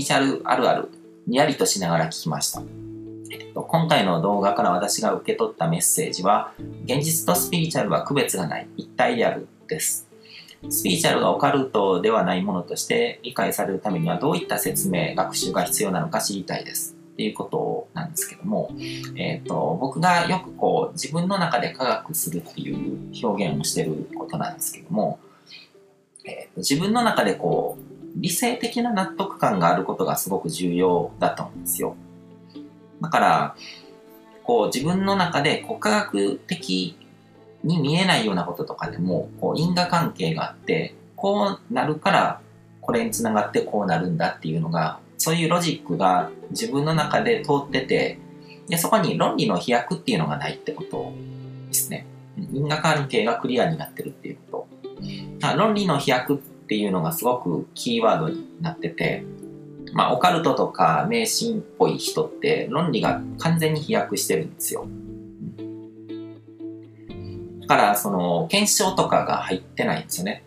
リチュアルあるある、にやりとしながら聞きました。今回の動画から私が受け取ったメッセージは、現実とスピリチュアルは区別がない、一体であるです。スピリチュアルがオカルトではないものとして理解されるためにはどういった説明、学習が必要なのか知りたいです。っていうことなんですけども、えっ、ー、と、僕がよくこう自分の中で科学するっていう表現をしてることなんですけども、えーと、自分の中でこう理性的な納得感があることがすごく重要だと思うんですよ。だから、こう自分の中でこう科学的に見えないようなこととかでもこう因果関係があってこうなるからこれにつながってこうなるんだっていうのがそういうロジックが自分の中で通っててでそこに論理の飛躍っていうのがないってことですね。因果関係がクリアになってるっていうこと。論理の飛躍っていうのがすごくキーワードになっててまあオカルトとか迷信っぽい人って論理が完全に飛躍してるんですよからその検証とかが入ってないんですよね。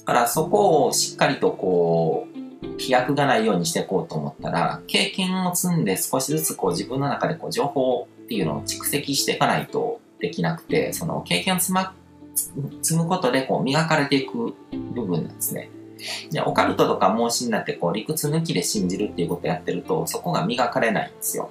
だからそこをしっかりとこう飛躍がないようにしていこうと思ったら経験を積んで少しずつこう自分の中でこう情報っていうのを蓄積していかないとできなくてその経験を積,、ま、積むことでこう磨かれていく部分なんですね。でオカルトとか盲信になってこう理屈抜きで信じるっていうことをやってるとそこが磨かれないんですよ。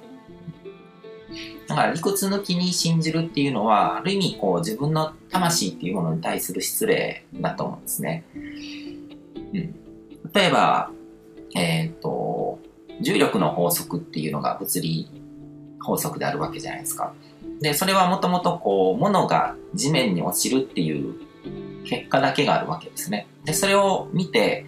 だから理屈抜きに信じるっていうのは、ある意味こう自分の魂っていうものに対する失礼だと思うんですね。うん、例えば、えっ、ー、と、重力の法則っていうのが物理法則であるわけじゃないですか。で、それはもともとこう、物が地面に落ちるっていう結果だけがあるわけですね。で、それを見て、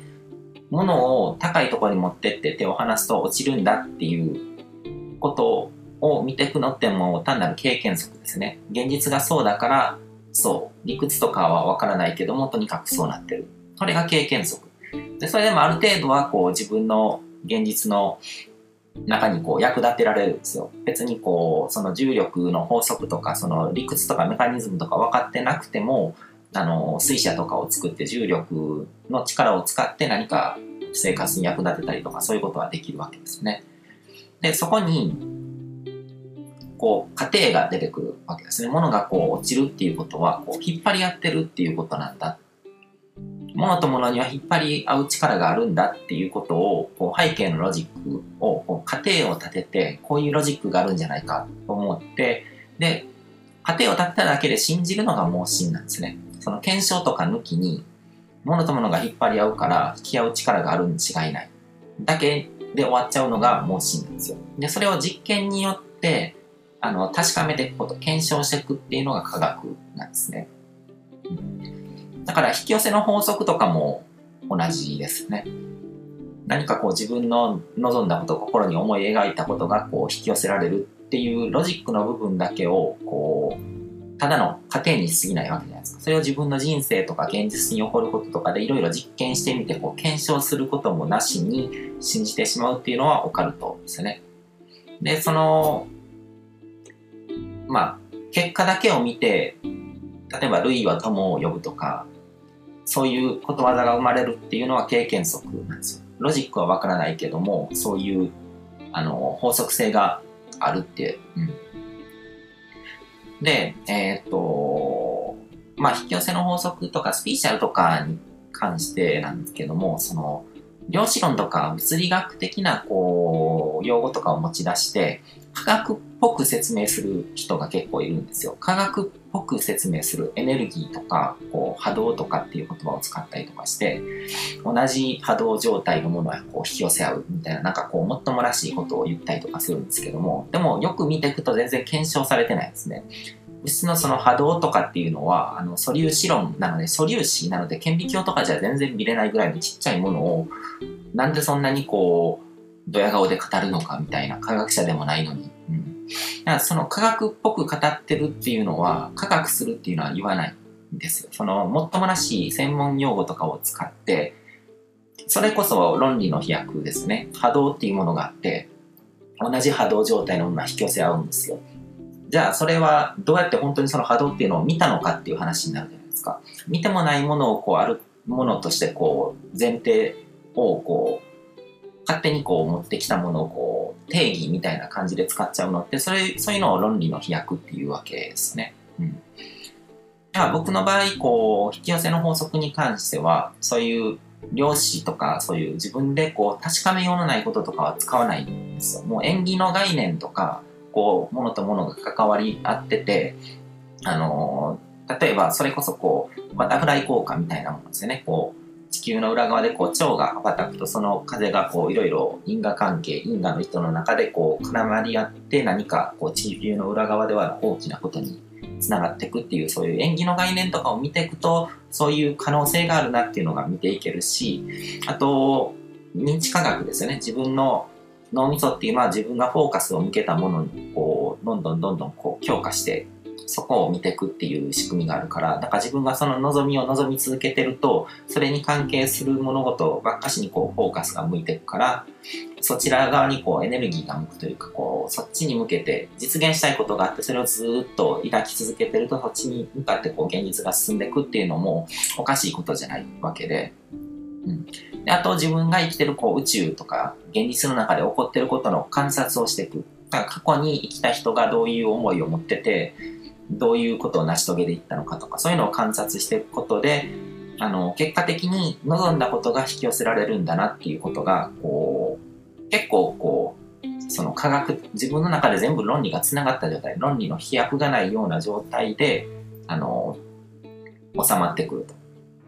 物を高いところに持ってって手を離すと落ちるんだっていうことを見ていくのってもう単なる経験則ですね。現実がそうだから、そう。理屈とかはわからないけども、とにかくそうなってる。それが経験則。で、それでもある程度はこう自分の現実の中にこう役立てられるんですよ。別にこう、その重力の法則とか、その理屈とかメカニズムとか分かってなくても、あの、水車とかを作って重力の力を使って何か生活に役立てたりとか、そういうことはできるわけですね。で、そこに、こう、過程が出てくるわけですね。物がこう落ちるっていうことは、こう、引っ張り合ってるっていうことなんだ。物と物には引っ張り合う力があるんだっていうことを、こう背景のロジックを、こう過程を立てて、こういうロジックがあるんじゃないかと思って、で、過程を立てただけで信じるのが盲信なんですね。その検証とか抜きに、物と物が引っ張り合うから引き合う力があるに違いない。だけで終わっちゃうのが盲信なんですよ。で、それを実験によって、あの、確かめていくこと、検証していくっていうのが科学なんですね。から引き寄せの法則とかも同じですね。何かこう自分の望んだこと、心に思い描いたことがこう引き寄せられるっていうロジックの部分だけをこう、ただの過程に過ぎないわけじゃないですか。それを自分の人生とか現実に起こることとかでいろいろ実験してみてこう検証することもなしに信じてしまうっていうのはオカルトですね。で、そのまあ、結果だけを見て、例えば、類は友を呼ぶとか、そういうことわざが生まれるっていうのは経験則なんですよ。ロジックはわからないけども、そういう、あの、法則性があるって、うん。で、えっ、と、まあ、引き寄せの法則とかスピーチャルとかに関してなんですけども、その、量子論とか物理学的な、こう、用語とかを持ち出して、科学っぽく説明する人が結構いるんですよ。科学っぽく説明するエネルギーとか、こう波動とかっていう言葉を使ったりとかして、同じ波動状態のものはこう引き寄せ合うみたいな、なんかこうもっともらしいことを言ったりとかするんですけども、でもよく見ていくと全然検証されてないですね。物質のその波動とかっていうのは、あの素粒子論なので、素粒子なので顕微鏡とかじゃ全然見れないぐらいのちっちゃいものを、なんでそんなにこう、ドヤ顔で語るのかみたいな科学者でもないのに。うん。だからその科学っぽく語ってるっていうのは、科学するっていうのは言わないんですよ。その、もっともらしい専門用語とかを使って、それこそ論理の飛躍ですね。波動っていうものがあって、同じ波動状態のものが引き寄せ合うんですよ。じゃあ、それはどうやって本当にその波動っていうのを見たのかっていう話になるじゃないですか。見てもないものをこう、あるものとしてこう、前提をこう、勝手にこう持ってきたものをこう、定義みたいな感じで使っちゃうのって、それ、そういうのを論理の飛躍っていうわけですね。うん。だから僕の場合、こう、引き寄せの法則に関しては、そういう量子とか、そういう自分でこう、確かめようのないこととかは使わないんですよ。もう縁起の概念とか、こう、ものとものが関わり合ってて、あの例えばそれこそこう、バタフライ効果みたいなものですよね。こう、地球の裏側でこう、蝶が羽ばたくと、その風がこう、いろいろ因果関係、因果の人の中でこう、絡まり合って何かこう、地球の裏側では大きなことにつながっていくっていう、そういう縁起の概念とかを見ていくと、そういう可能性があるなっていうのが見ていけるし、あと、認知科学ですよね。自分の脳みそっていうのは自分がフォーカスを向けたものに、こう、どんどんどんどんこう強化してそこを見ていくっていう仕組みがあるから、だから自分がその望みを望み続けてると、それに関係する物事ばっかしにこうフォーカスが向いていくから、そちら側にこうエネルギーが向くというか、こう、そっちに向けて実現したいことがあって、それをずっと抱き続けてると、そっちに向かってこう現実が進んでいくっていうのもおかしいことじゃないわけで、うん。であと自分が生きてるこう宇宙とか現実の中で起こってることの観察をしていく。だから過去に生きた人がどういう思いを持ってて、どういうことを成し遂げていったのかとか、そういうのを観察していくことで、あの、結果的に望んだことが引き寄せられるんだなっていうことが、こう、結構こう、その科学、自分の中で全部論理が繋がった状態、論理の飛躍がないような状態で、あの、収まってくると。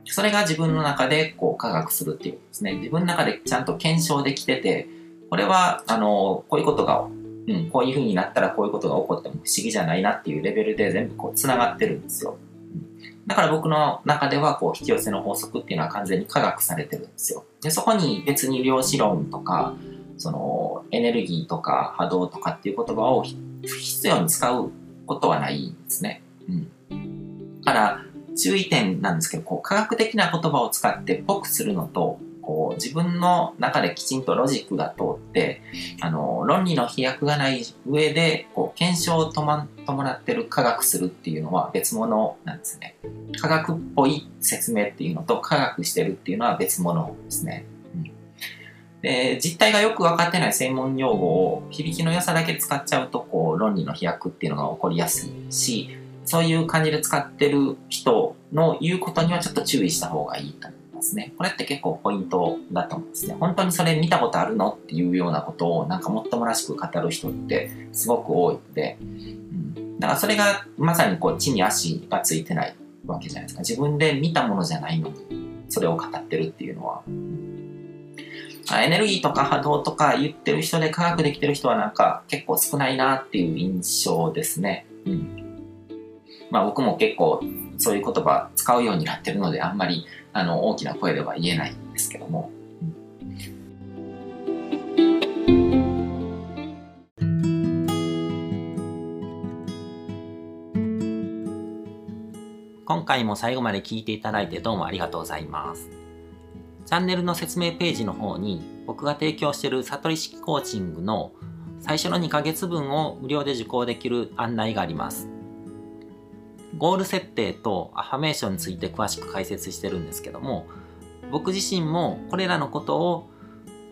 それが自分の中でこう科学するっていうことですね。自分の中でちゃんと検証できてて、これは、あの、こういうことがうん、こういう風になったらこういうことが起こっても不思議じゃないなっていうレベルで全部こう繋がってるんですよ。だから僕の中ではこう引き寄せの法則っていうのは完全に科学されてるんですよ。で、そこに別に量子論とか、そのエネルギーとか波動とかっていう言葉を必要に使うことはないんですね。うん。だから注意点なんですけど、こう科学的な言葉を使ってっぽくするのと、こう自分の中できちんとロジックが通って、あの、論理の飛躍がない上で、こう、検証を伴ってる科学するっていうのは別物なんですね。科学っぽい説明っていうのと科学してるっていうのは別物ですね。うんで、実態がよく分かってない専門用語を響きの良さだけ使っちゃうと、こう、論理の飛躍っていうのが起こりやすいし、そういう感じで使ってる人の言うことにはちょっと注意した方がいいと思ますね。これって結構ポイントだと思うんですね。本当にそれ見たことあるのっていうようなことをなんかもっともらしく語る人ってすごく多いので、うん、だからそれがまさにこう地に足がついてないわけじゃないですか。自分で見たものじゃないのにそれを語ってるっていうのは。エネルギーとか波動とか言ってる人で科学できてる人はなんか結構少ないなっていう印象ですね。うん。まあ僕も結構そういう言葉使うようになってるのであんまりあの、大きな声では言えないんですけども。今回も最後まで聞いていただいてどうもありがとうございます。チャンネルの説明ページの方に僕が提供している悟り式コーチングの最初の2ヶ月分を無料で受講できる案内があります。ゴール設定とアファメーションについて詳しく解説してるんですけども僕自身もこれらのことを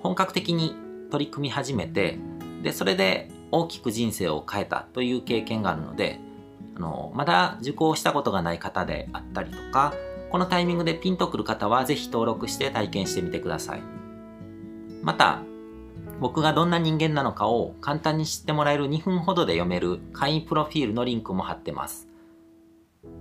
本格的に取り組み始めてでそれで大きく人生を変えたという経験があるのであのまだ受講したことがない方であったりとかこのタイミングでピンとくる方はぜひ登録して体験してみてください。また僕がどんな人間なのかを簡単に知ってもらえる2分ほどで読める会員プロフィールのリンクも貼ってます。